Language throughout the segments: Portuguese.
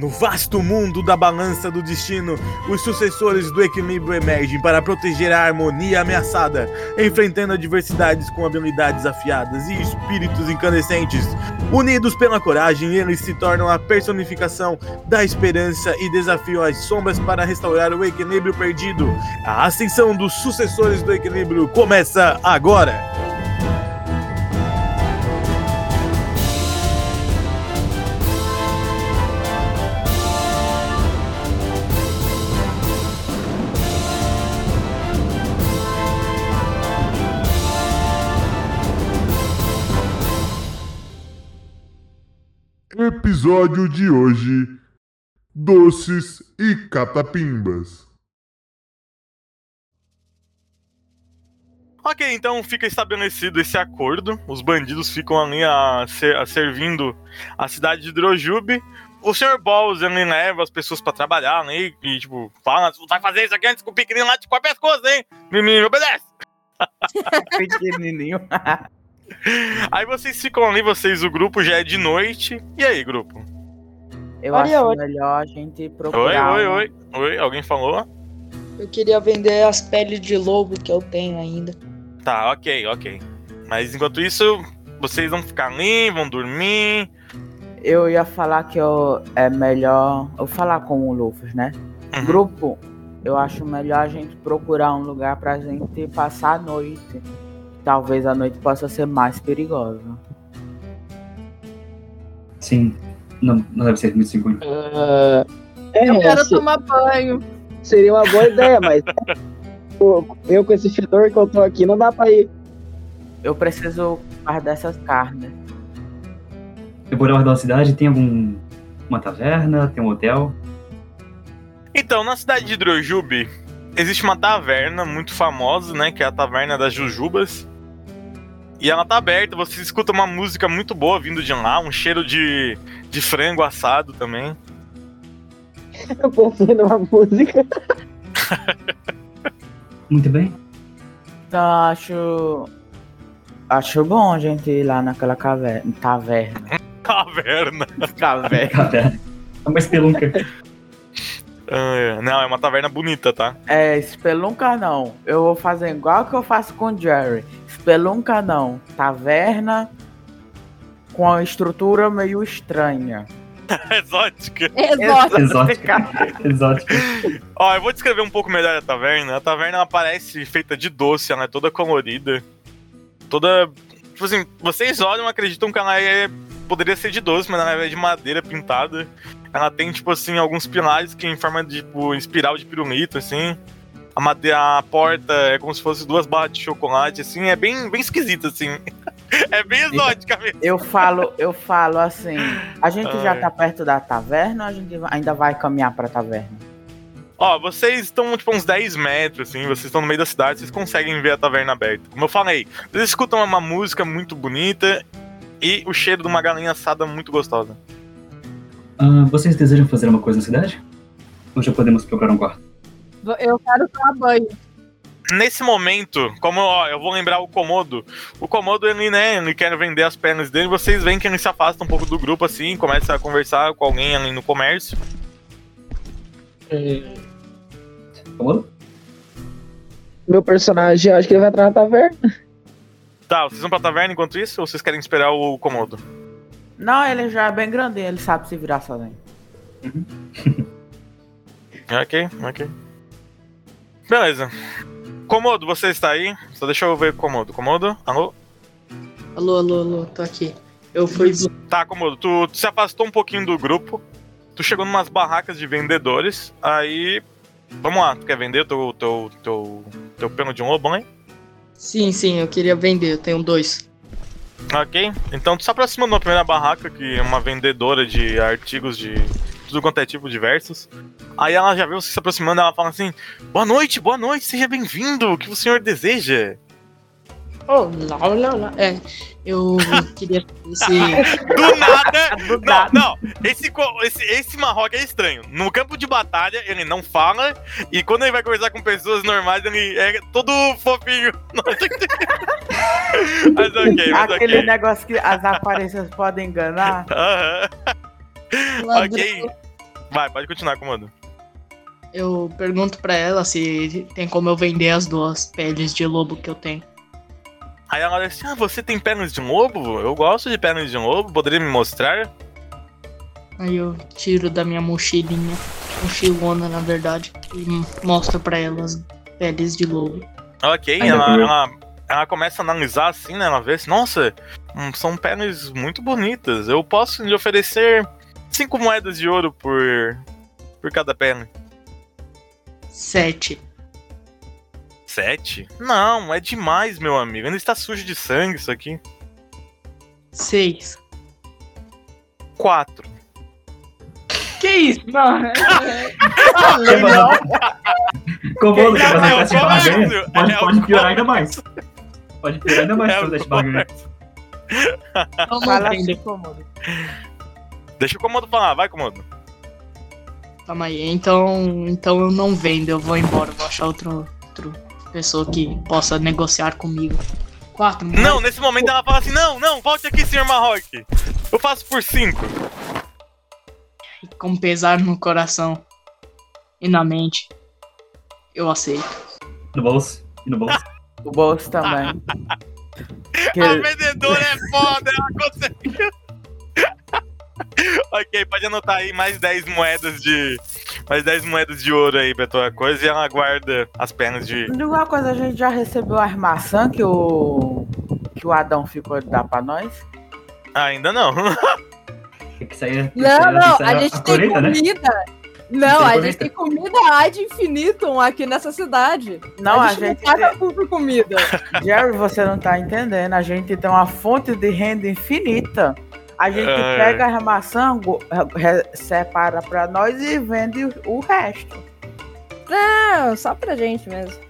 No vasto mundo da balança do destino, os sucessores do equilíbrio emergem para proteger a harmonia ameaçada, enfrentando adversidades com habilidades afiadas e espíritos incandescentes. Unidos pela coragem, eles se tornam a personificação da esperança e desafiam as sombras para restaurar o equilíbrio perdido. A ascensão dos sucessores do equilíbrio começa agora! Episódio de hoje: Doces e Catapimbas. Ok, então fica estabelecido esse acordo. Os bandidos ficam ali a, ser, a servindo a cidade de Drojube. O Sr. Balls ele leva as pessoas pra trabalhar né, e, tipo, fala: vai fazer isso aqui antes que o pequenininho lá te corte as coisas, hein? Me obedece! Pequenininho. Aí vocês ficam ali, vocês, o grupo já é de noite. E aí, grupo? Eu Olha, acho olha. melhor a gente Oi, procurar. oi, um- oi. Oi, alguém falou? Eu queria vender as peles de lobo que eu tenho ainda. Tá, ok, ok. Mas enquanto isso, vocês vão ficar ali, vão dormir. Eu ia falar que eu, é melhor eu falar com o Lufus, né? Uhum. Grupo, eu acho melhor a gente procurar um lugar pra gente passar a noite. Talvez a noite possa ser mais perigosa. Sim, não, não deve ser muito seguro. Ah, é, Eu quero se- tomar banho. seria uma boa ideia, mas eu- eu com esse fedor que eu tô aqui não dá pra ir. Eu preciso guardar essas carnes. Eu vou ao redor da cidade, tem algum. uma taverna, tem um hotel. Então, na cidade de Drojube, existe uma taverna muito famosa, né? Que é a Taverna das Jujubas. E ela tá aberta, você escuta uma música muito boa vindo de lá, um cheiro de, de frango assado também. Eu pensei numa música. Muito bem. Então acho. Acho bom a gente ir lá naquela caverna. Taverna. Taverna. Caverna. Caverna. É uma espelunca. Ah, é. Não, é uma taverna bonita, tá? É, espelunca não. Eu vou fazer igual que eu faço com o Jerry. Espelunca não. Taverna com a estrutura meio estranha. Exótica. Exótico. Exótica. Exótica. Ó, eu vou descrever um pouco melhor a taverna. A taverna ela parece feita de doce, ela é toda colorida. Toda. Tipo assim, vocês olham e acreditam que ela é. Poderia ser de doce, mas ela é de madeira pintada. Ela tem, tipo assim, alguns pilares que em forma de tipo, espiral de pirulito, assim. A, a porta é como se fosse duas barras de chocolate, assim. É bem, bem esquisito, assim. É bem exótica mesmo. Eu falo, eu falo assim. A gente já Ai. tá perto da taverna ou a gente ainda vai caminhar pra taverna? Ó, vocês estão, tipo, uns 10 metros, assim, vocês estão no meio da cidade, vocês conseguem ver a taverna aberta. Como eu falei, vocês escutam uma música muito bonita e o cheiro de uma galinha assada muito gostosa. Ah, vocês desejam fazer uma coisa na cidade? Ou já podemos procurar um quarto? Eu quero tomar banho. Nesse momento, como ó, eu vou lembrar o Komodo, o Komodo, ele, né, ele quer vender as pernas dele, vocês veem que ele se afasta um pouco do grupo, assim, começa a conversar com alguém ali no comércio. Como? Meu personagem, eu acho que ele vai entrar na taverna. Tá, vocês vão pra taverna enquanto isso, ou vocês querem esperar o Komodo? Não, ele já é bem grandinho, ele sabe se virar sozinho. Ok, ok. Beleza. Komodo, você está aí? Só deixa eu ver o Komodo. Komodo? Alô? Alô, alô, alô, tô aqui. Eu fui. Tá, Komodo, tu, tu se afastou um pouquinho do grupo. Tu chegou numas barracas de vendedores. Aí. Vamos lá, tu quer vender teu, teu, teu, teu pelo de um lobo, né? Sim, sim, eu queria vender, eu tenho dois. Ok. Então tu se aproxima uma primeira barraca, que é uma vendedora de artigos de tudo quanto é tipo diversos. Aí ela já viu você se aproximando, ela fala assim: Boa noite, boa noite, seja bem-vindo. O que o senhor deseja? Oh, lá, lá, lá. É, eu queria saber se. Do nada! Do Não, nada. não. Esse, esse, esse Marroca é estranho. No campo de batalha, ele não fala. E quando ele vai conversar com pessoas normais, ele é todo fofinho. mas ok, mas Aquele ok. negócio que as aparências podem enganar. Aham. Ladrão. Ok. Vai, pode continuar, Komodo. Eu pergunto pra ela se tem como eu vender as duas peles de lobo que eu tenho. Aí ela olha assim: Ah, você tem pernas de lobo? Eu gosto de pernas de lobo, poderia me mostrar? Aí eu tiro da minha mochilinha, mochilona na verdade, e mostro pra ela as peles de lobo. Ok, ela, ela, ela começa a analisar assim, né? Ela vê assim, nossa, hum, são pernas muito bonitas. Eu posso lhe oferecer cinco moedas de ouro por, por cada perna. Sete. Sete? Não, é demais, meu amigo. Ainda está sujo de sangue isso aqui. Seis. Quatro. Que isso? Não, é- Quer fazer- Komodo, quer fazer É teste de barganha? Pode, é o pode piorar ainda mais. Pode piorar ainda mais É se o for teste de barganha. Vamos Fala assim, cômodo. Deixa o Komodo falar, vai, Komodo. Calma aí. Então, então eu não vendo, eu vou embora. Vou achar outro, outro pessoa que possa negociar comigo. Quatro. mas- Não, nesse momento ela fala assim: não, não, volte aqui, senhor Marrock. Eu faço por cinco. Com pesar no coração e na mente, eu aceito. No bolso. E no bolso. O bolso também. Que- A vendedora é foda, ela conseguiu. Ok, pode anotar aí mais 10 moedas de. Mais 10 moedas de ouro aí pra tua coisa e ela guarda as pernas de. De uma coisa, a gente já recebeu as maçãs que o. que o Adão ficou de dar pra nós. Ah, ainda não. Tem que sair. que Não, sair- não, tem que a gente a tem colheita, né? comida. Não, Tem a gente tem comida ad infinitum aqui nessa cidade. Não, a a gente, gente. não paga por comida. Jerry, você não tá entendendo. A gente tem uma fonte de renda infinita. A gente É. pega go- re- separa pra nós e vende o resto. Não, só pra gente mesmo.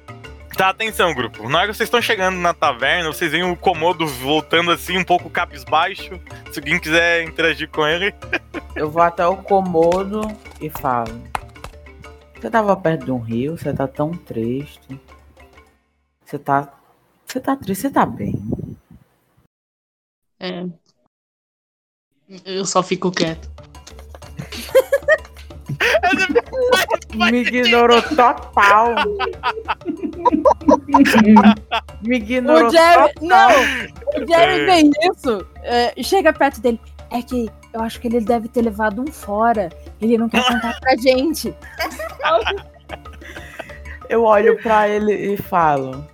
Tá, atenção, grupo. Na hora que vocês estão chegando na taverna, vocês veem o Komodo voltando assim, um pouco cabisbaixo. Se alguém quiser interagir com ele. Eu vou até o comodo e falo. Você tava perto de um rio, você tá tão triste. Você tá. Você tá triste, você tá bem. É. Eu só fico quieto. Me ignorou total. Me ignorou O Jerry. total. Não! O Jerry vê isso é, chega perto dele. É que eu acho que ele deve ter levado um fora. Ele não quer contar pra gente. Eu olho pra ele e falo.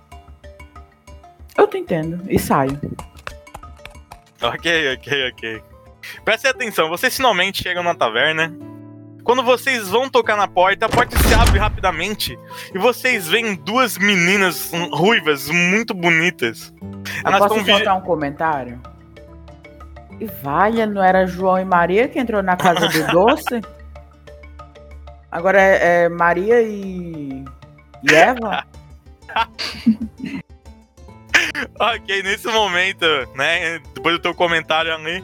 Eu te entendo. E saio. Ok, ok, ok. Prestem atenção, vocês finalmente chegam na taverna. Quando vocês vão tocar na porta, a porta se abre rapidamente e vocês veem duas meninas ruivas muito bonitas. Eu Elas posso soltar um comentário? E valha, não era João e Maria que entrou na casa do doce? Agora é, é Maria e. e Eva? Ok, nesse momento, né? Depois do teu comentário ali.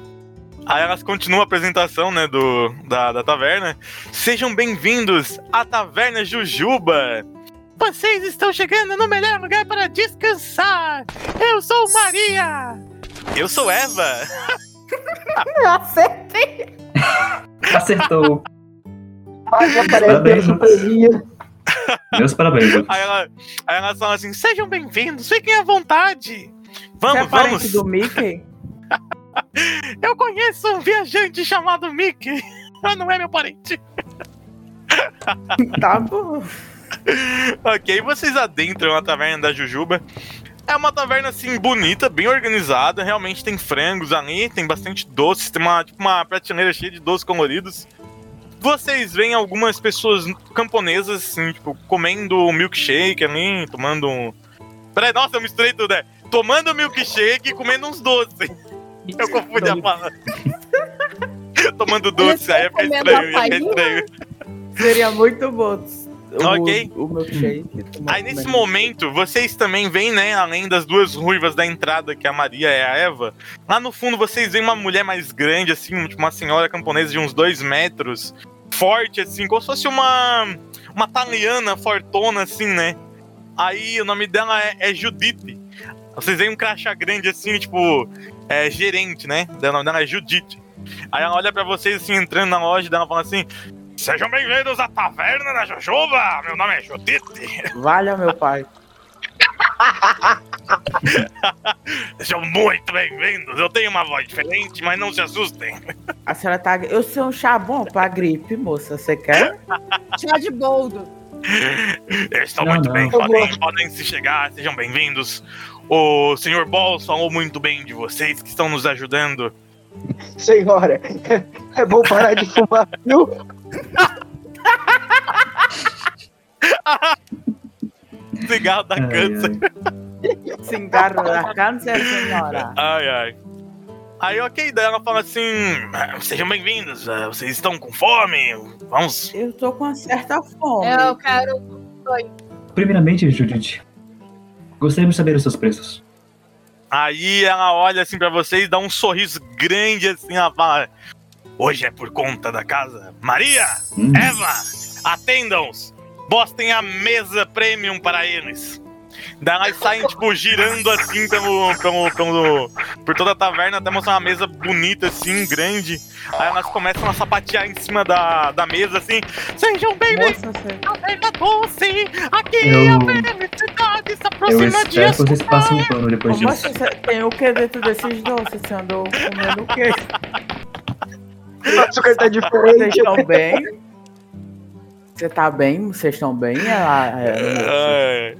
Aí elas continuam a apresentação, né, do, da, da taverna. Sejam bem-vindos à Taverna Jujuba. Vocês estão chegando no melhor lugar para descansar. Eu sou Maria. Eu sou Eva. Acertei! Acertou. Parabéns. Meus parabéns. Aí, ela, aí elas falam assim: sejam bem-vindos, fiquem à vontade. Você Vamos, é parente vamos. do Mickey? Eu conheço um viajante chamado Mickey. Mas não é meu parente. Tá bom. ok, vocês adentram a taverna da Jujuba. É uma taverna assim bonita, bem organizada. Realmente tem frangos ali, tem bastante doces, tem uma, tipo, uma prateleira cheia de doces coloridos. Vocês veem algumas pessoas camponesas, assim, tipo, comendo milkshake ali, tomando um. Peraí, nossa, eu misturei tudo, é. Tomando milkshake e comendo uns doces. Eu confundi a palavra. Tomando doce, aí ia ficar comendo estranho, ia ficar apainha? estranho. Seria muito bom. O, Ok. O milkshake. Aí nesse momento, vocês também veem, né, além das duas ruivas da entrada, que é a Maria e a Eva, lá no fundo vocês veem uma mulher mais grande, assim, tipo uma senhora camponesa de uns dois metros, forte, assim, como se fosse uma, uma italiana fortona, assim, né? Aí o nome dela é, é Judite. Vocês veem um crachá grande, assim, tipo, é, gerente, né? O nome dela é Judite. Aí ela olha pra vocês, assim, entrando na loja dela, fala assim, Sejam bem-vindos à Taverna da Jojoba! Meu nome é Judite. Valha, meu pai. Sejam muito bem-vindos. Eu tenho uma voz diferente, mas não se assustem. A senhora tá. Eu sou um chá bom pra gripe, moça. Você quer? Chá de boldo. Estão Não, muito não. bem, podem, podem se chegar, sejam bem-vindos. O Sr. Balls falou muito bem de vocês que estão nos ajudando. Senhora, é bom parar de fumar, viu? Cigarro da Ai, câncer. ai. Cigarro da câncer, senhora. Ai, ai. Aí, ok, daí ela fala assim: "Ah, sejam bem-vindos, ah, vocês estão com fome? Vamos. Eu tô com uma certa fome. Eu quero. Primeiramente, Judite, gostaríamos de saber os seus preços. Aí ela olha assim pra vocês, dá um sorriso grande assim, ela fala: Hoje é por conta da casa. Maria, Hum, Eva, atendam-os. Bostem a mesa premium para eles. Daí elas saem, tipo, girando assim pelo, pelo, pelo, por toda a taverna até mostrar uma mesa bonita, assim, grande. Aí elas começam a sapatear em cima da, da mesa, assim. Sejam bem-vindos Doce! Aqui Eu- a felicidade se Eu aproxima de espero que vocês passem um pano depois disso. você tem o que dentro desses doces? Você andou comendo o quê? O açúcar tá Vocês diferente. estão bem? Você tá bem? Vocês estão bem? Ela, é?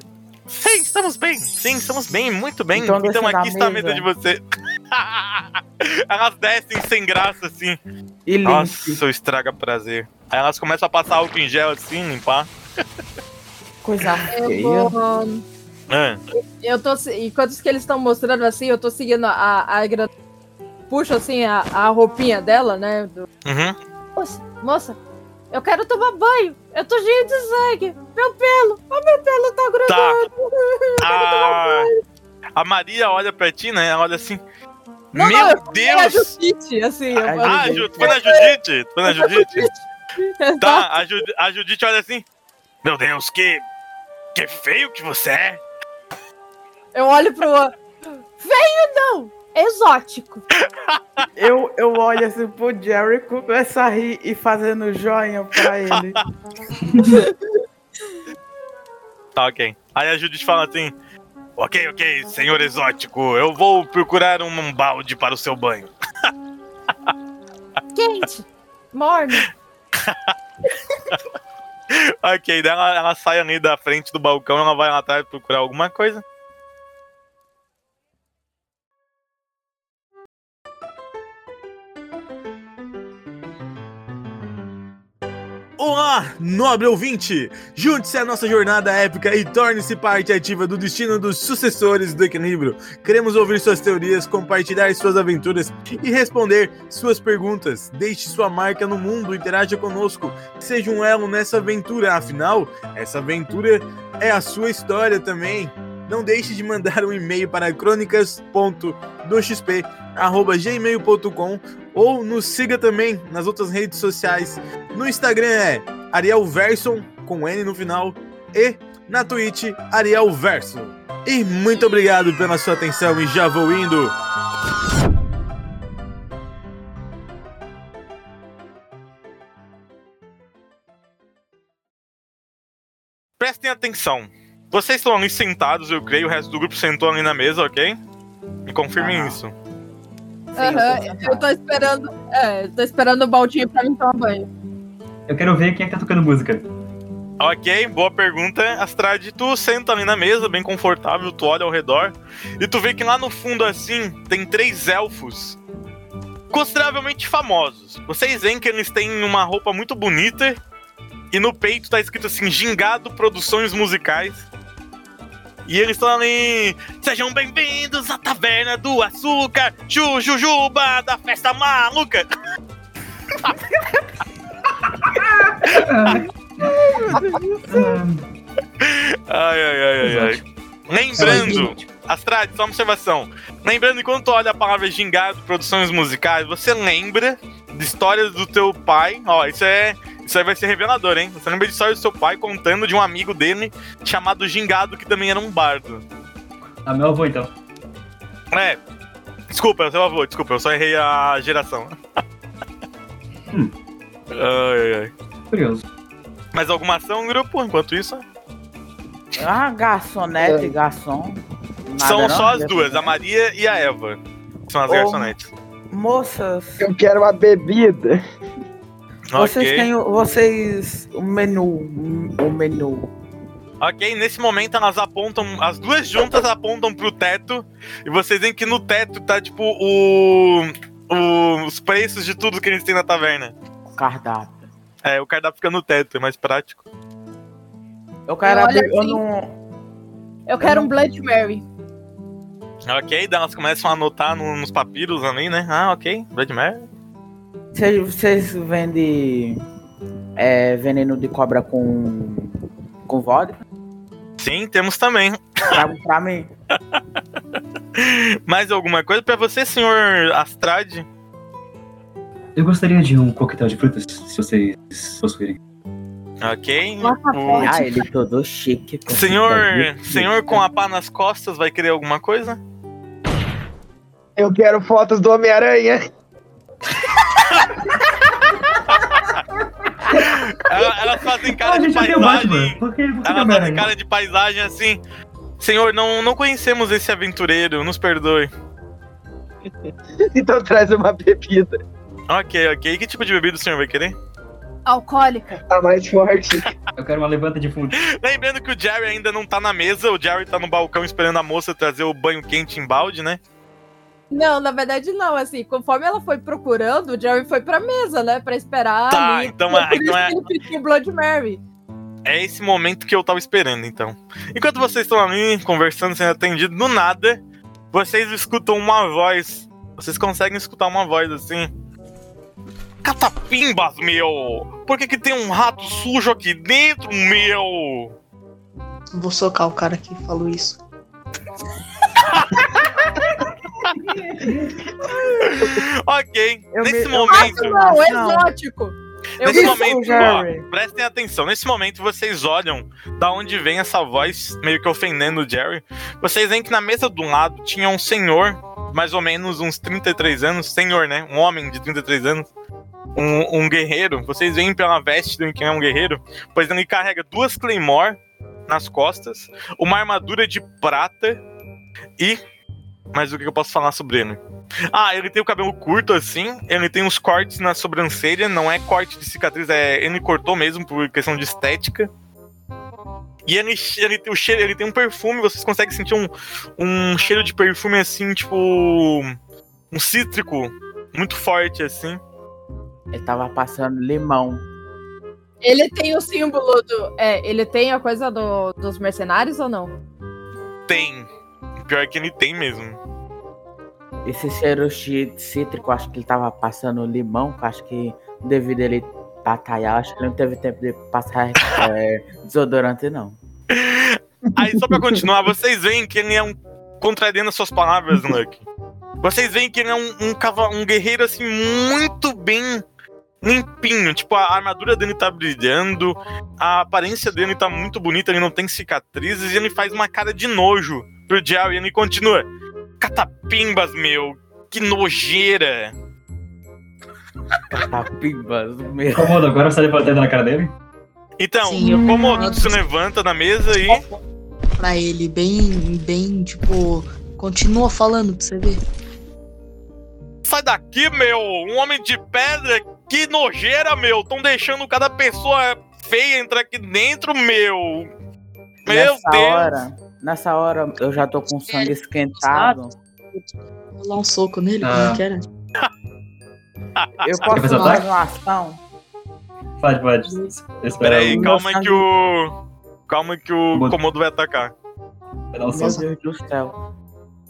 É. Sim, estamos bem. Sim, estamos bem, muito bem. Então Então, aqui está a mesa de você. elas descem sem graça, assim. E. Nossa, seu estraga prazer. Aí elas começam a passar álcool em gel assim, limpar. Coisa Eu feia. vou. Ah, Eu tô. Enquanto isso que eles estão mostrando assim, eu tô seguindo a. a Puxo assim a, a roupinha dela, né? do- uhum. Moça, moça, eu quero tomar banho. Eu tô cheio de sangue. Meu pelo. Oh, meu pelo tá grudado. A, a Maria olha pra ti, né? Ela olha assim. Não, Meu não, eu fui a Deus! Judite, assim. eu Ah, falei, Ah, Ju, tu foi na Judite? Tu foi na Judite? Tá, a, Ju, a Judite olha assim. Meu Deus, que. Que feio que você é. Eu olho pro. Veio não! Exótico. Eu, eu olho assim pro Jerry, começo a rir e fazendo joinha pra ele. Tá, ok. Aí a Judite fala assim: Ok, ok, senhor exótico, eu vou procurar um, um balde para o seu banho. Quente. Morno. Ok, daí ela, ela sai ali da frente do balcão, ela vai lá atrás procurar alguma coisa. Olá, nobre ouvinte! Junte-se à nossa jornada épica e torne-se parte ativa do destino dos sucessores do equilíbrio. Queremos ouvir suas teorias, compartilhar suas aventuras e responder suas perguntas. Deixe sua marca no mundo, interaja conosco, seja um elo nessa aventura. Afinal, essa aventura é a sua história também. Não deixe de mandar um e-mail para crônicas.doxp.gmail.com ou nos siga também nas outras redes sociais. No Instagram é Ariel Verson, com N no final, e na Twitch, Ariel Verso. E muito obrigado pela sua atenção e já vou indo. Prestem atenção. Vocês estão ali sentados, eu creio, o resto do grupo sentou ali na mesa, ok? Me confirmem Ah. isso. Sim, Aham, eu tô eu tô esperando. É, tô esperando o baldinho pra mim tomar banho. Eu quero ver quem é que tá tocando música. Ok, boa pergunta. Astrad, tu senta ali na mesa, bem confortável, tu olha ao redor e tu vê que lá no fundo, assim, tem três elfos consideravelmente famosos. Vocês veem que eles têm uma roupa muito bonita e no peito tá escrito assim, Gingado Produções Musicais. E eles estão ali, sejam bem-vindos à Taverna do Açúcar, Jujuba da Festa Maluca. Ai, ai, ai, ai, ai. Lembrando, Astrad, só uma observação. Lembrando, enquanto olha a palavra gingado, produções musicais, você lembra de histórias do teu pai. Ó, isso é. Isso aí vai ser revelador, hein? Você lembra de histórias do seu pai contando de um amigo dele chamado Gingado, que também era um bardo. Ah, meu avô então. É. Desculpa, é o seu avô, desculpa, eu só errei a geração. Hum. Ai, ai, ai. curioso. Mais alguma ação, grupo, enquanto isso? Ah, garçonete, garçom. Nada São não? só as duas, a Maria e a Eva. São as Ô, garçonetes. Moças, Eu quero uma bebida. Vocês Ok. têm o, vocês, o menu, o menu. Ok, nesse momento elas apontam, as duas juntas apontam pro teto, e vocês veem que no teto tá tipo o, o- os preços de tudo que eles têm na taverna. O cardápio. É, o cardápio fica no teto, é mais prático. Eu quero Eu abrir, eu assim. não... Eu quero um Blood Mary. Ok, daí elas começam a anotar no- nos papiros ali, né? Ah, ok, Blood Mary. Vocês, vocês vendem é, veneno de cobra com, com vodka? Sim, temos também. Trago pra mim. Mais alguma coisa pra você, senhor Astrade? Eu gostaria de um coquetel de frutas, se vocês possuírem. Ok. O Ah, ele todo chique. senhor, senhor com a pá nas costas vai querer alguma coisa? Eu quero fotos do Homem-Aranha. Ela- Elas fazem cara Ah, de Batman. paisagem. Por que quer fazem cara de paisagem assim. Senhor, não, não conhecemos esse aventureiro, nos perdoe. Então traz uma bebida. Ok, ok. Que tipo de bebida o senhor vai querer? Alcoólica. A mais forte. Eu quero uma levanta de fundo. Lembrando que o Jerry ainda não tá na mesa, o Jerry tá no balcão esperando a moça trazer o banho quente em balde, né? Não, na verdade não, assim, conforme ela foi procurando, o Jerry foi pra mesa, né, pra esperar Tá, ali. então é- então é- ele Blood Mary. É esse momento que eu tava esperando, então. Enquanto vocês estão ali conversando, sendo atendido, do nada, vocês escutam uma voz. Vocês conseguem escutar uma voz assim. Catapimbas, meu! Por que, que tem um rato sujo aqui dentro, meu? Vou socar o cara que falou isso. Ok, Eu nesse me- eu- momento. Não, Não. exótico. Eu Nesse momento, ó, prestem atenção. Nesse momento, vocês olham da onde vem essa voz, meio que ofendendo o Jerry. Vocês veem que na mesa do lado tinha um senhor, mais ou menos uns 33 anos. Senhor, né? Um homem de 33 anos. Um, um guerreiro. Vocês veem pela veste de quem é um guerreiro. Pois ele carrega duas Claymore nas costas, uma armadura de prata e. Mas o que eu posso falar sobre ele? Ah, ele tem o cabelo curto assim, ele tem uns cortes na sobrancelha, não é corte de cicatriz, é ele cortou mesmo por questão de estética. E ele, ele tem o cheiro, ele tem um perfume, vocês conseguem sentir um, um cheiro de perfume assim, tipo um cítrico muito forte assim. Ele tava passando limão. Ele tem o símbolo do. É, ele tem a coisa do- dos mercenários ou não? Tem. Pior que ele tem mesmo. Esse cheiro chi- cítrico, acho que ele tava passando limão, acho que devido a ele batalhar, acho que ele não teve tempo de passar é, desodorante, não. Aí, só pra continuar, vocês veem que ele é um. Contrariando as suas palavras, Lucky. Vocês veem que ele é um, um, um guerreiro, assim, muito bem limpinho. Tipo, a armadura dele tá brilhando, a aparência dele tá muito bonita, ele não tem cicatrizes, e ele faz uma cara de nojo pro Jerry e ele continua. Catapimbas, meu! Que nojeira! Catapimbas, meu. Comodo, agora você tá levantando na cara dele? Então, Sim, eu- como o se levanta da mesa e. Pra ele, bem, bem, tipo, continua falando pra você ver. Sai daqui, meu! Um homem de pedra! Que nojeira, meu! Tão deixando cada pessoa feia entrar aqui dentro, meu! Meu nessa Deus! hora, nessa hora eu já tô com o sangue esquentado. Vou dar um soco nele, Ah. como que era? Eu posso fazer uma ação? Pode, pode. Espera o calma meu que o. Calma que o Vou- Komodo vai atacar. Vai dar um Meu. Deus do céu.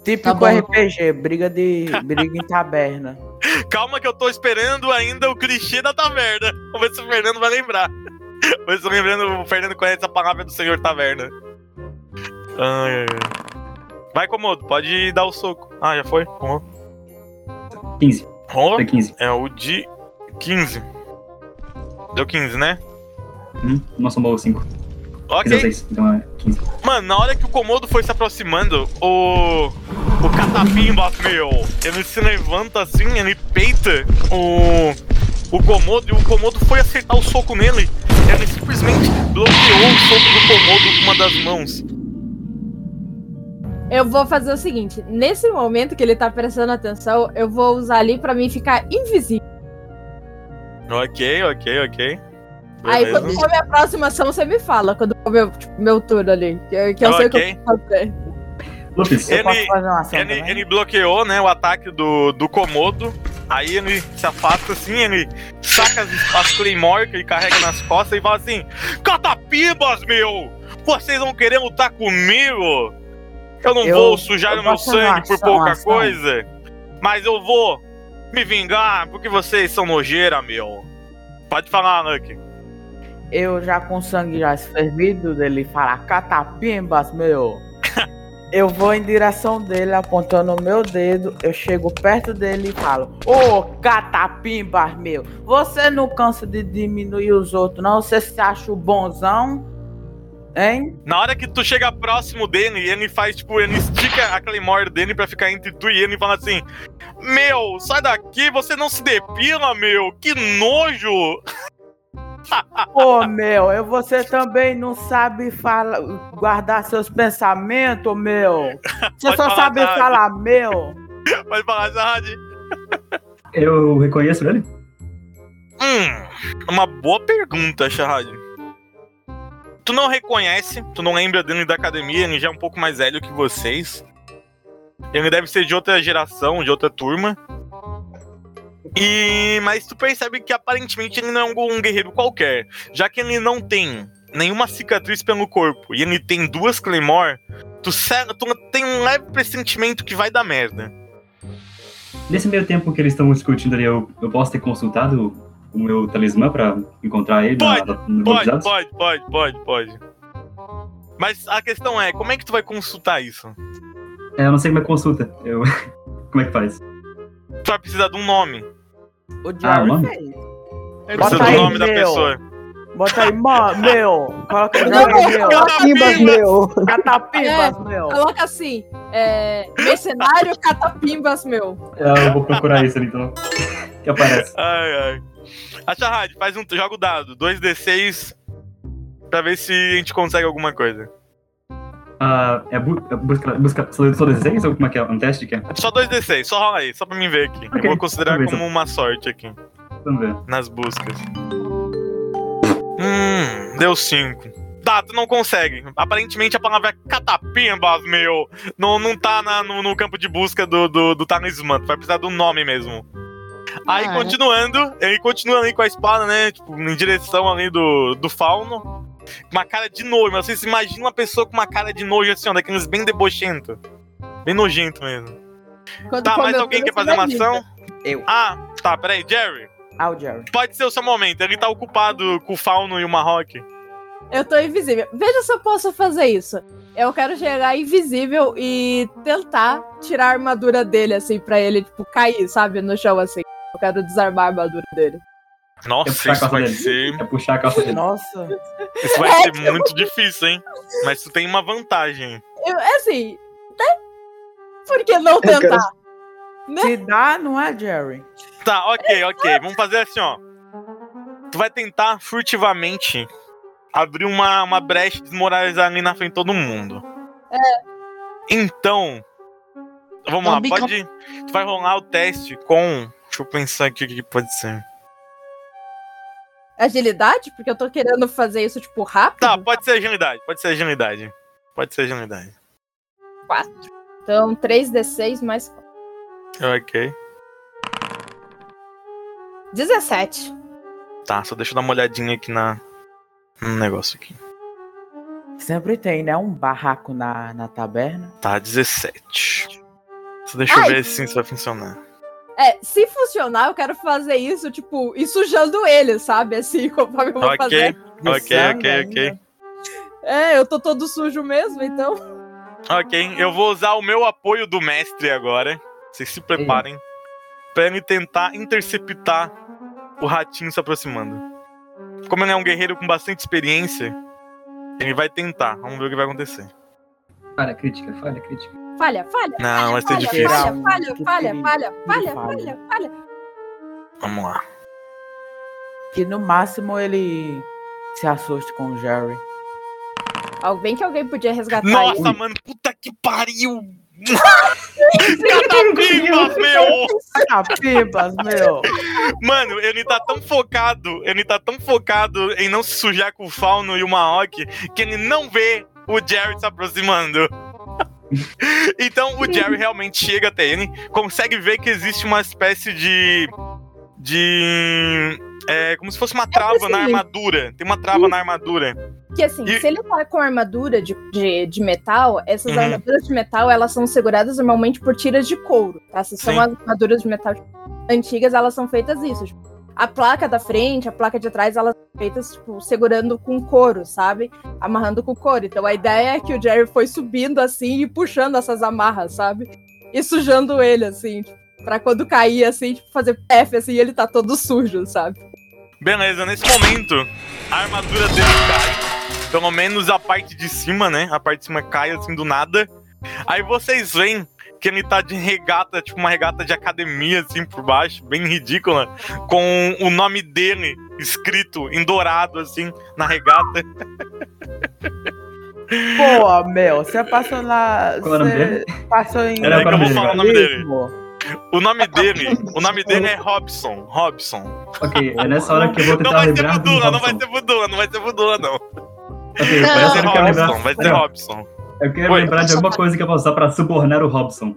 Típico Tá. RPG, briga de briga em taberna. Calma que eu tô esperando ainda o clichê da taverna. Vamos ver se o Fernando vai lembrar. Vamos ver se o, lembrando, o Fernando conhece a palavra do senhor taverna. Ai, ai, ai. Vai, Komodo, pode dar o soco. Ah, já foi? Komodo. 15. Rolou? Foi 15. É o de 15. Deu 15, né? Hum, não somou 5. Fiz Ok. 6, então é 15. Mano, na hora que o Komodo foi se aproximando, o. O Catapimbas, meu, ele se levanta assim, ele peita o. o Komodo e o Komodo foi acertar o soco nele. Ele simplesmente bloqueou o soco do Komodo com uma das mãos. Eu vou fazer o seguinte: nesse momento que ele tá prestando atenção, eu vou usar ali pra mim ficar invisível. Ok, ok, ok. Aí Beleza. quando for minha próxima ação, você me fala, quando for meu, tipo, meu turno ali. Que, que eu sei o que eu vou fazer. Lupis, Ele- posso fazer uma ação Ele, ele bloqueou, né, o ataque do, do Komodo. Aí ele se afasta assim, ele saca as, as Claymore que ele carrega nas costas e fala assim: Catapibas, meu! Vocês vão querer lutar comigo? Eu não Eu- vou sujar o meu sangue por pouca coisa. Mas eu vou me vingar porque vocês são nojeira, meu. Pode falar, Lucky. Eu já com sangue já fervido dele falar catapimbas, meu. Eu vou em direção dele, apontando o meu dedo. Eu chego perto dele e falo: Ô, catapimbas, meu. Você não cansa de diminuir os outros, não? Você se acha o bonzão? Hein? Na hora que tu chega próximo dele, ele faz, tipo, ele estica a Claymore dele pra ficar entre tu e ele e fala assim: Meu, sai daqui, você não se depila, meu, que nojo! Ô, meu, eu, você também não sabe fala, guardar seus pensamentos, meu. Você só falar, sabe Tade. falar, meu. Pode falar, Zahad. eu reconheço ele? Hum, uma boa pergunta, Shahad. Tu não reconhece, tu não lembra dele da academia, ele já é um pouco mais velho que vocês. Ele deve ser de outra geração, de outra turma. E mas tu percebe que aparentemente ele não é um, guerreiro qualquer, já que ele não tem nenhuma cicatriz pelo corpo e ele tem duas Claymore, tu, tu tem um leve pressentimento que vai dar merda. Nesse meio tempo que eles estão discutindo ali, eu, eu posso ter consultado o meu talismã pra encontrar ele Pode, na, Pode, pode, pode, pode, pode. Mas a questão é, como é que tu vai consultar isso? É, eu não sei como é que consulta. Eu... como é que faz? Tu vai precisar de um nome. O Ah, Jerry mano. Precisa Bota do aí, nome da meu. pessoa. Bota aí, meu. Coloca aí, Não, meu. Catapimbas, meu. Catapimbas, meu. Coloca assim: é, mercenário catapimbas, meu. É, eu vou procurar isso ali então. Que aparece. Ai, ai. A Shahad, faz um. Joga o dado. 2d6 pra ver se a gente consegue alguma coisa. Ah, é, bu é busca, busca só 16 ou como é que é? Um teste que é? Só 2d6, só rola aí, só pra mim ver aqui. Ok, Eu vou considerar ver, como uma sorte aqui, Vamos ver. nas buscas. Hum, deu 5. Tá, tu não consegue. Aparentemente a palavra é catapimbas, meu. Não, não tá na- no, no campo de busca do, do, do talismã. Tu vai precisar do nome mesmo. Aí, Ah, continuando, ele continua ali com a espada, né? Tipo, em direção ali do, do fauno. Uma cara de nojo. Mas vocês imaginam uma pessoa com uma cara de nojo assim, ó, daqueles bem debochento. Bem nojento mesmo. Quando Tá, mais alguém quer fazer uma ação? Eu. Ah, tá, peraí, Jerry. Ah, o Jerry. Pode ser o seu momento. Ele tá ocupado com o fauno e o Marroque. Eu tô invisível. Veja se eu posso fazer isso. Eu quero chegar invisível e tentar tirar a armadura dele, assim, pra ele, tipo, cair, sabe, no chão, assim. Eu quero desarmar a armadura dele. Nossa, puxar a isso calça vai dele. ser. É puxar a calça dele. Nossa. Isso vai É, ser tipo- muito difícil, hein? Mas tu tem uma vantagem. Eu, é assim, né? Por que não Eu quero- tentar? Se dá, não é, Jerry? Tá, ok, ok. Vamos fazer assim, ó. Tu vai tentar furtivamente abrir uma, uma brecha e desmoralizar ali na frente de todo mundo. É. Então. Vamos lá, pode. Tu vai rolar o teste com. Deixa eu pensar aqui o que pode ser. Agilidade? Porque eu tô querendo fazer isso, tipo, rápido. Tá, pode ser agilidade, pode ser agilidade. Pode ser agilidade. Então, 3d6 mais Ok. 17. Tá, só deixa eu dar uma olhadinha aqui na. No negócio aqui. Sempre tem, né? Um barraco na, na taberna. Tá, 17. Só deixa eu Ai. ver se isso vai funcionar. É, se funcionar, eu quero fazer isso, tipo, e sujando ele, sabe? Assim, conforme eu vou Ok, fazer. Ok, ok, ainda. ok. É, eu tô todo sujo mesmo, então. Ok, eu vou usar o meu apoio do mestre agora. Vocês se preparem. Pra ele tentar interceptar o ratinho se aproximando. Como ele é um guerreiro com bastante experiência, ele vai tentar. Vamos ver o que vai acontecer. Falha crítica, falha crítica. Falha, falha. Não, vai ser falha, difícil. falha, falha, falha, falha, falha, falha. falha. Vamos lá. que no máximo ele se assuste com o Jerry. Alguém que alguém podia resgatar Nossa, ele. mano, puta que pariu! Catapimbas, meu! Catapibas, meu. Mano, ele tá tão focado, ele tá tão focado em não se sujar com o Fauno e o Maok que ele não vê o Jerry se aproximando. então o Jerry realmente chega até ele, consegue ver que existe uma espécie de. de. É, como se fosse uma trava na assim. armadura. Tem uma trava na armadura. Que assim, E- se ele tá com armadura de, de, de metal, essas Uhum. armaduras de metal, elas são seguradas normalmente por tiras de couro, tá? Se são Sim. as armaduras de metal antigas, elas são feitas isso. tipo, a placa da frente, a placa de trás, elas são feitas, tipo, segurando com couro, sabe? Amarrando com couro. Então a ideia é que o Jerry foi subindo assim e puxando essas amarras, sabe? E sujando ele, assim, tipo, pra quando cair, assim, tipo, fazer F, assim, ele tá todo sujo, sabe? Beleza, nesse momento, a armadura dele cai. Pelo menos a parte de cima, né? A parte de cima cai assim do nada. Aí vocês veem que ele tá de regata, tipo uma regata de academia, assim, por baixo, bem ridícula, com o nome dele escrito em dourado, assim, na regata. Pô, meu, você passou lá. Qual é o nome você dele? Passou em. Era que eu vou falar o nome dele. O nome dele, o nome dele é Robson. Robson. Ok, é nessa hora que eu vou Não tentar vai ser lembrar Budula, não vai ser Budula, não vai ser Budula, não. Ok, Não. Vai ser. Robson, vai ser Robson. Eu quero Oi. lembrar de alguma coisa que eu posso usar pra subornar o Robson.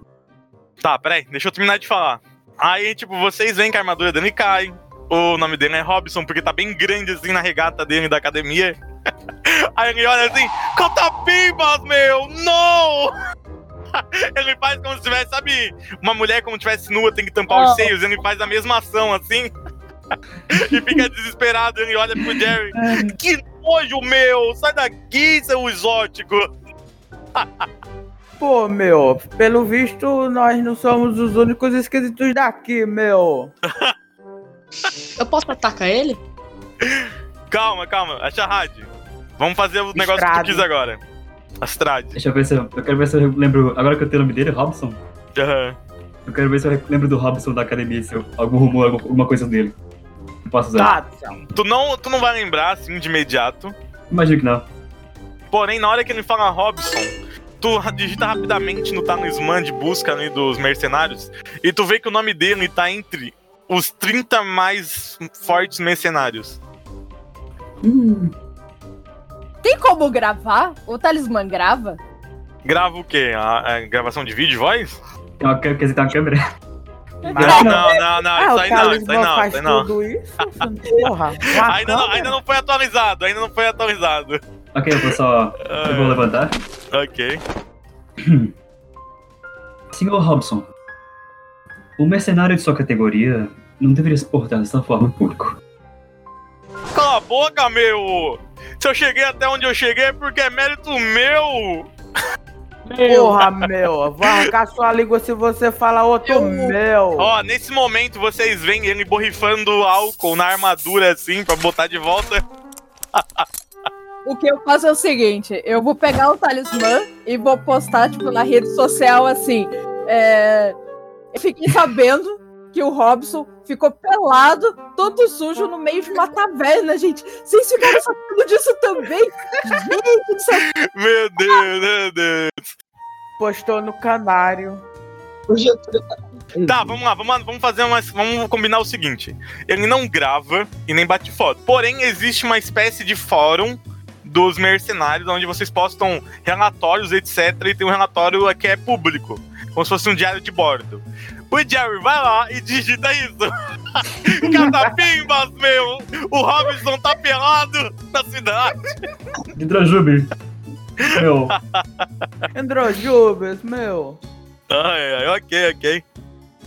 Tá, peraí, deixa eu terminar de falar. Aí, tipo, vocês veem que a armadura dele cai. O nome dele é Robson, porque tá bem grande assim na regata dele da academia. Aí ele olha assim, Catapimbas, meu! Não! Ele faz como se tivesse, sabe, uma mulher como se tivesse nua, tem que tampar os Oh. seios, ele faz a mesma ação assim. e fica desesperado, ele olha pro Jerry. Que nojo, meu! Sai daqui, seu exótico! Pô, meu, pelo visto, nós não somos os únicos esquisitos daqui, meu. Eu posso atacar ele? Calma, calma, a Shahad. Vamos fazer o negócio que tu quis agora. Astrade. Deixa eu ver se eu, eu quero ver se eu lembro. Agora que eu tenho o nome dele, Robson. Aham. Eu quero ver se eu lembro do Robson da academia, se eu, algum rumor, alguma alguma coisa dele. Eu posso usar. Tá, Tu não, tu não vai lembrar assim de imediato. Imagino que não. Porém, na hora que ele fala Robson, tu digita rapidamente no talismã de busca ali dos mercenários e tu vê que o nome dele tá entre os 30 mais fortes mercenários. Hum, Tem como gravar? O talismã grava? Grava o quê? A, a gravação de vídeo e voz? tem uma, quer dizer, tem uma câmera. Não, não, não, não, Ah, isso o aí não, isso aí não, faz isso aí não. tudo isso? Porra, Ainda não, ainda não foi atualizado, ainda não foi atualizado. Ok, eu vou só. Eu vou levantar. Ok. Senhor Robson, o mercenário de sua categoria não deveria se portar dessa forma em público. Cala a boca, meu! Se eu cheguei até onde eu cheguei é porque é mérito meu! Porra, meu, vou arrancar sua língua se você falar outro Eu- meu. Ó, nesse momento vocês veem ele borrifando álcool na armadura assim pra botar de volta. O que eu faço é o seguinte: eu vou pegar o talismã e vou postar, tipo, na rede social assim. É... Eu fiquei sabendo que o Robson ficou pelado, todo sujo, no meio de uma taverna, gente. Vocês ficaram sabendo disso também? Gente. Meu Deus, meu Deus. Postou no canário. Tá, vamos lá, vamos, lá, vamos fazer umas. Vamos combinar o seguinte: ele não grava e nem bate foto. Porém, existe uma espécie de fórum dos mercenários, onde vocês postam relatórios, etc. E tem um relatório que é público, como se fosse um diário de bordo. O Jerry vai lá e digita isso. Catapimbas, meu! O Robinson tá pelado na cidade. De Drajube. Meu, Androjubes, meu. Ai, ai, ok, ok.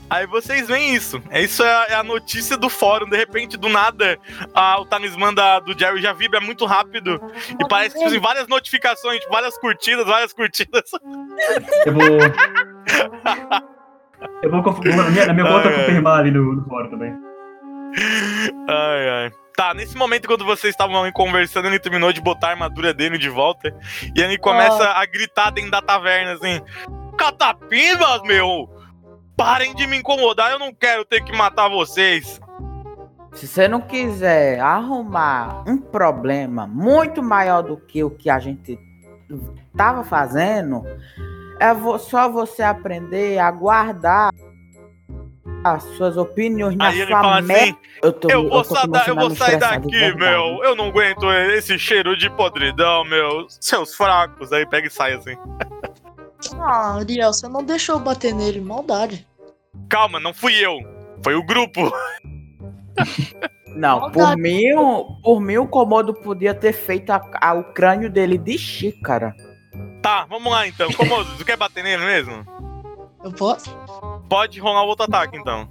Aí vocês veem isso. É Isso é a, é a notícia do fórum. De repente, do nada, a- o talismã da- do Jerry já vibra muito rápido. E parece que fazem várias notificações, várias curtidas, várias curtidas. eu vou. Eu vou, na minha, na minha conta Ai, ai. confirmar ali no, no fórum também. Ai, ai. Tá, nesse momento, quando vocês estavam ali conversando, ele terminou de botar a armadura dele de volta. E ele começa a gritar dentro da taverna assim: Catapimbas, meu! Parem de me incomodar, eu não quero ter que matar vocês. Se você não quiser arrumar um problema muito maior do que o que a gente tava fazendo, é só você aprender a guardar as suas opiniões na Aí ele sua fala mente. assim: eu, tô, Eu vou, sa- eu a vou sair daqui, meu. Eu não aguento esse cheiro de podridão, meu. Seus fracos. Aí pega e sai assim. Ah, Ariel, você não deixou eu bater nele, maldade. Calma, não fui eu. Foi o grupo. Não, por mim, o- por mim o Komodo podia ter feito a- a- o crânio dele de xícara. Tá, vamos lá então. Comodo, tu quer bater nele mesmo? Eu posso? Pode rolar outro ataque então.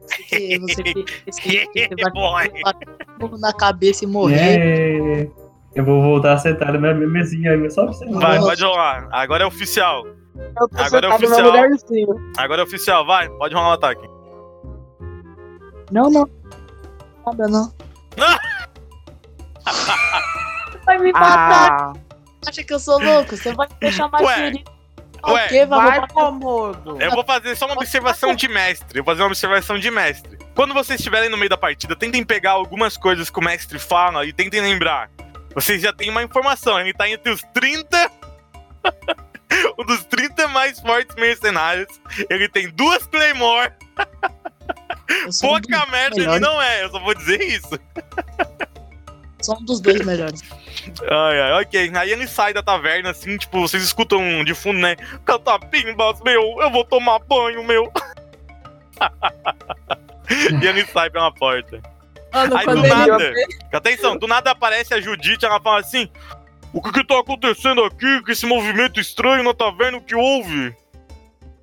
Você você você você vai na cabeça e morrer. É, eu vou voltar a sentar na minha mesinha aí, só observar. Vai, Nossa. pode rolar. Agora é oficial. Eu tô Agora é oficial. lugar de cima. Agora é oficial, vai. Pode rolar o ataque. Não, não. Nada, não. Ah! Vai me matar. Ah, Acha que eu sou louco? Você vai me deixar mais Ué, feliz. ué, o quê? Vai, vai, vai, Komodo. Eu vou fazer só uma observação de mestre. Eu vou fazer uma observação de mestre. Quando vocês estiverem no meio da partida, tentem pegar algumas coisas que o mestre fala e tentem lembrar. Vocês já têm uma informação. Ele tá entre os 30. um dos 30 mais fortes mercenários. Ele tem duas Claymore. Um, Pouca dos merda ele melhores. não é. Eu só vou dizer isso. sou um dos dois melhores. Ai, ai, ok. Aí ele sai da taverna, assim, tipo, vocês escutam de fundo, né? Catapimbas, meu, eu vou tomar banho, meu. e ele sai pela porta. Mano, Aí do ele nada, atenção, do nada aparece a Judite, ela fala assim: O que que tá acontecendo aqui com esse movimento estranho na taverna? O que houve?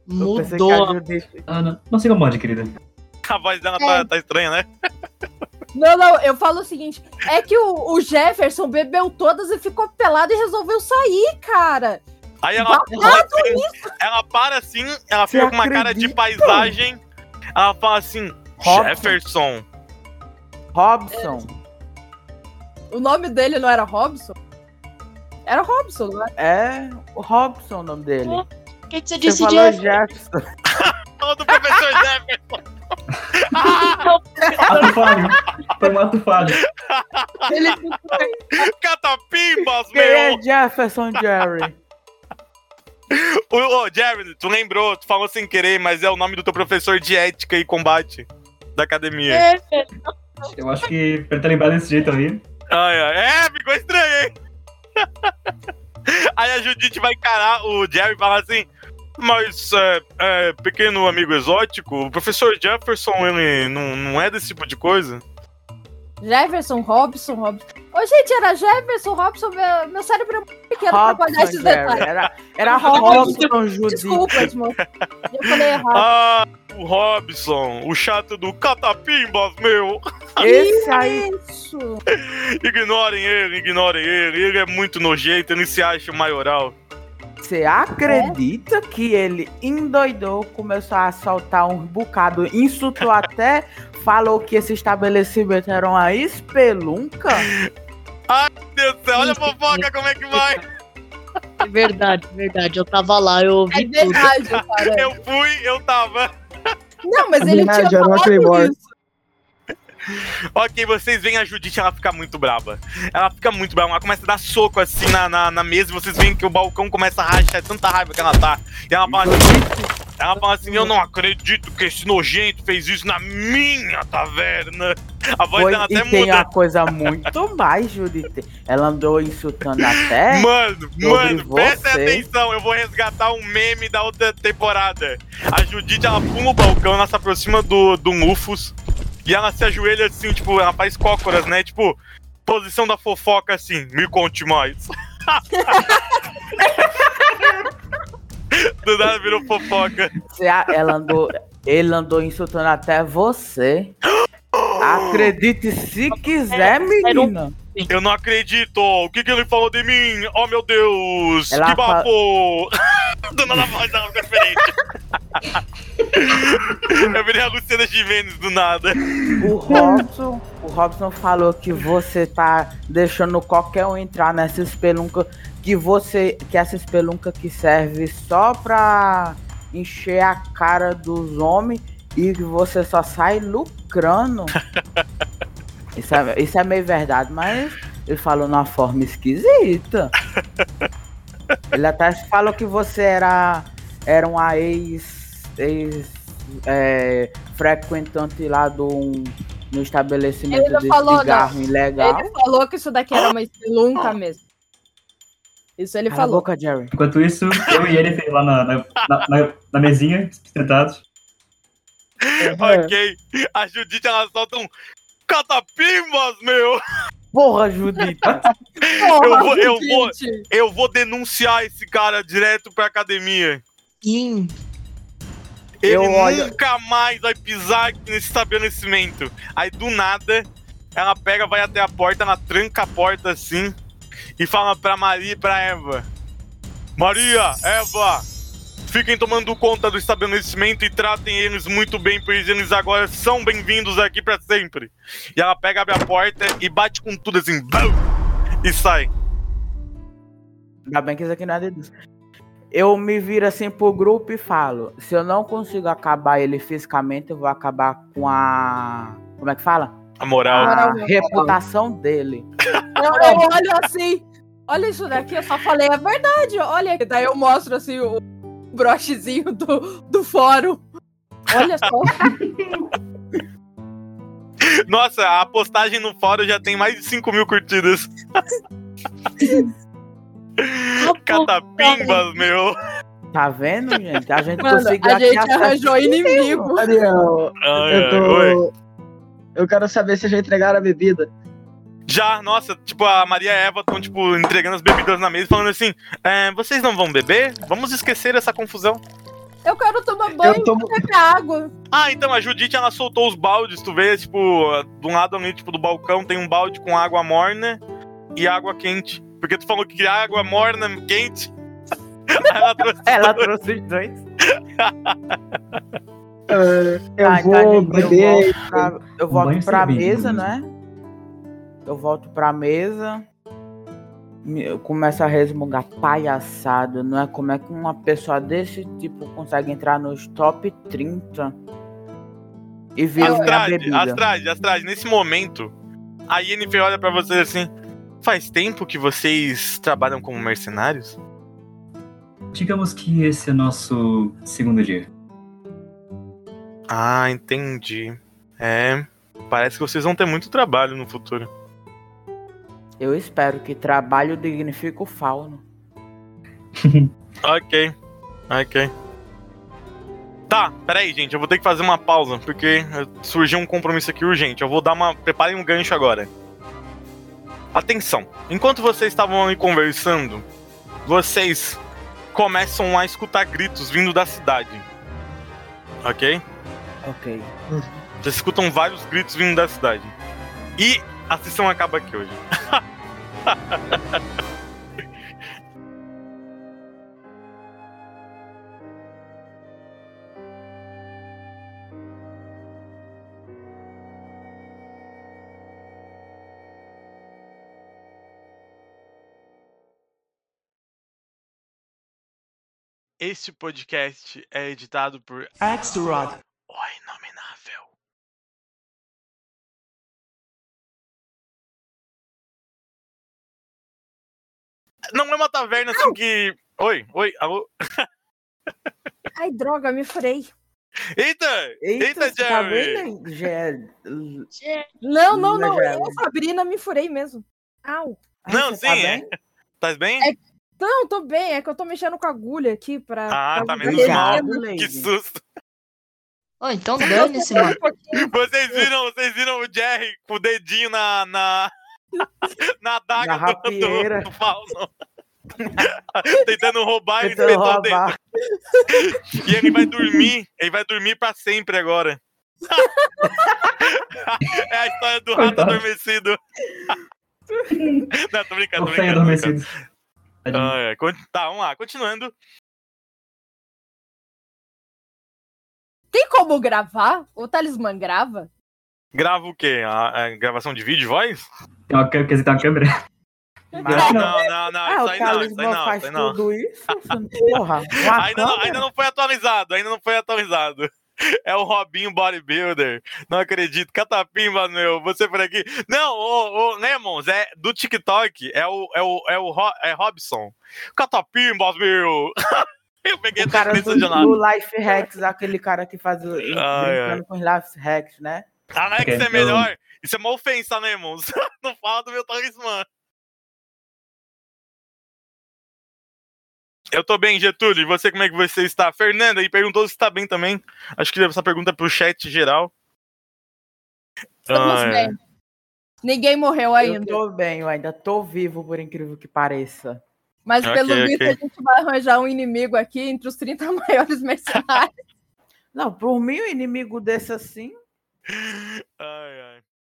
Que Mudou. Judite- Ah, não, se incomode, querida. A voz dela tá, tá estranha, né? Não, não, eu falo o seguinte: é que o, o Jefferson bebeu todas e ficou pelado e resolveu sair, cara. Aí ela, ela, ela para assim, ela Você fica com uma cara de acredita? paisagem. Ela fala assim: Robson. Jefferson. Robson. O nome dele não era Robson? Era Robson, não é? É o Robson o nome dele. O que, que você Você disse, falou Jeff? Jefferson. Fala do professor Jefferson. Ato falho. Foi um ato falho. Ele Catapimbas, Quem é meu! Jefferson Jerry? Ô, ô, Jerry, tu lembrou, tu falou sem querer, mas é o nome do teu professor de ética e combate da academia. é, Eu acho que pra ele ter lembrado desse jeito aí. Ai, ai. É, ficou estranho, hein? Aí a Judite vai encarar o Jerry e fala assim: Mas, é, é, pequeno amigo exótico, o professor Jefferson, ele não, não é desse tipo de coisa? Jefferson, Robson, Robson. Ô, gente, era Jefferson, Robson. Meu, meu cérebro é muito pequeno pra guardar esses Robson detalhes. Era, era Robson, Robson Judite. Desculpa, irmão. Eu falei errado. Ah, o Robson, o chato do Catapimbas, meu! Esse aí. Isso. Ignorem ele, ignorem ele, ele é muito nojento, ele se acha maioral. Você acredita que ele endoidou, começou a soltar um bocado, insultou até, falou que esse estabelecimento era uma espelunca? Meu Deus do céu, olha a fofoca como é que vai! é verdade, verdade. Eu tava lá, eu ouvi É tudo. verdade, cara. Eu fui, eu tava. Não, mas ele tinha falado isso. Ok, vocês veem a Judite, ela fica muito braba. Ela fica muito brava, ela começa a dar soco assim na, na, na mesa e vocês veem que o balcão começa a rachar, é tanta raiva que ela tá. E ela fala assim, ela fala assim, eu não acredito que esse nojento fez isso na minha taverna. A voz Foi, dela e até tem muda. uma coisa muito mais, Judite. Ela andou insultando até. Mano, mano, você. atenção, eu vou resgatar um meme da outra temporada. A Judite, ela pula o balcão, ela se aproxima do, do Mufus e ela se ajoelha assim, tipo, ela faz cócoras, né? Tipo, posição da fofoca assim, me conte mais. Do nada virou fofoca. Ela andou, ele andou insultando até você. Acredite se quiser, menina. Eu não acredito! O que, que ele falou de mim? Oh meu Deus! Ela que fa- bafo! Do nada a voz fica diferente. Eu virei a Luciana Gimenez do nada. O Robson, o Robson falou que você tá deixando qualquer um entrar nessa espelunca, que você, que essa espelunca que serve só pra encher a cara dos homens e que você só sai lucrando. Isso é, isso é meio verdade, mas ele falou numa forma esquisita. Ele até falou que você era, era uma ex, ex é, frequentante lá do no estabelecimento de falou, cigarro ilegal. Ele falou que isso daqui era uma espelunca mesmo. Isso ele Cala a falou. boca, Jerry. Enquanto isso, eu e ele lá na, na, na, na- mesinha, sentados. Ok. A Judite, ela solta um catapimbas, meu. Porra, Judite. Eu vou, eu vou, eu vou denunciar esse cara direto pra academia. Sim. Ele Eu olho- nunca mais vai pisar nesse estabelecimento. Aí do nada, ela pega, vai até a porta, ela tranca a porta assim e fala pra Maria e pra Eva: Maria, Eva, fiquem tomando conta do estabelecimento e tratem eles muito bem, pois eles agora são bem-vindos aqui pra sempre. E ela pega, abre a porta e bate com tudo assim, BAM! e sai. Ainda bem que isso aqui não é deduz. Eu me viro assim pro grupo e falo: se eu não consigo acabar ele fisicamente, eu vou acabar com a. Como é que fala? A moral. A Moral. reputação dele. Eu, eu olho assim. Olha isso daqui, eu só falei a verdade. Olha, e daí eu mostro assim o brochezinho do, do fórum. Olha só. Nossa, a postagem no fórum já tem mais de 5 mil curtidas. Catapimbas, meu. Tá vendo, gente? A gente Mano, conseguiu a gente arranjou inimigo. Ariel, Ai, eu tô. Eu quero saber se já entregaram a bebida. Já, nossa, tipo, a Maria e a Eva estão, tipo, entregando as bebidas na mesa e falando assim: "É, vocês não vão beber? Vamos esquecer essa confusão. Eu quero tomar banho, Eu tomo- beber água. Ah, então a Judite ela soltou os baldes, tu vê, tipo, do lado ali, tipo, do balcão tem um balde com água morna e água quente. Porque tu falou que queria água morna, quente. Ela trouxe Ela trouxe os dois. Ah, eu Tá, vou então, gente, beber. Eu volto pra, eu Um volto pra mesa, mesmo. né? Eu volto pra mesa. me- Eu começo a resmungar palhaçada, não é? Como é que uma pessoa desse tipo consegue entrar nos top 30 e vir minha Astrade, bebida? Astrade, Astrade, nesse momento, a Yennefer olha pra vocês assim: faz tempo que vocês trabalham como mercenários? Digamos que esse é nosso segundo dia. Ah, entendi. É. Parece que vocês vão ter muito trabalho no futuro. Eu espero que trabalho dignifique o fauno. Ok. Ok. Tá, peraí, gente. Eu vou ter que fazer uma pausa, porque surgiu um compromisso aqui urgente. Eu vou dar uma. Preparem um gancho agora. Atenção. Enquanto vocês estavam ali conversando, vocês começam a escutar gritos vindo da cidade. Ok? Ok. Vocês escutam vários gritos vindo da cidade. E a sessão acaba aqui hoje. Este podcast é editado por Axelrod. Não é uma taverna assim que. Oi, oi, alô? Ai, droga, me furei. Eita! Eita, você tá Jerry! Jé- Não, não, não. Eu, Sabrina, me furei mesmo. Au. Ai, Não, tá sim, é. bem? Tá bem? É- Não, tô bem. É que eu tô mexendo com a agulha aqui pra. Ah, pra tá menos mal. Que susto! Ô, então dane-se, mano. Vocês viram, vocês viram o Jerry com o dedinho na. na, na adaga Na do, rapieira. do, do Fauno. Tentando roubar e Tentando dedo. roubar. E ele vai dormir. Ele vai dormir pra sempre agora. é a história do rato Coitado. adormecido. Não, tô brincando, O tô brincando. adormecido. Ah, é. Tá, vamos lá, continuando. Tem como gravar? O talismã grava? Grava o quê? A, a gravação de vídeo e voz? Tem uma, quer dizer, tem uma câmera. Não, não, não, não, Ah, isso o aí não, isso aí talismã não, faz isso aí não. tudo isso? Porra, Ainda não, câmera? ainda não foi atualizado, ainda não foi atualizado. É o Robinho Bodybuilder. Não acredito. Catapimba, meu. Você por aqui. Não, ô, ô, Lemons, é do TikTok. É o, é o, é o Ro- é Robson. Catapimba, meu. Eu peguei O cara do, do Life Hacks, aquele cara que faz o, Ai, brincando com os Life Hacks, né? Alex é eu- melhor. Isso é uma ofensa, Lemons. Não fala do meu talismã. Eu tô bem, Getúlio. E você, como é que você está? Fernanda, e perguntou se está bem também. Acho que essa pergunta é pro chat geral. Estamos Ai, bem. Ninguém morreu Eu ainda. tô bem, eu ainda tô vivo, por incrível que pareça. Mas Ok, pelo visto ok. a gente vai arranjar um inimigo aqui entre os 30 maiores mercenários. Não, por mim, um inimigo desse assim, Ai, ai.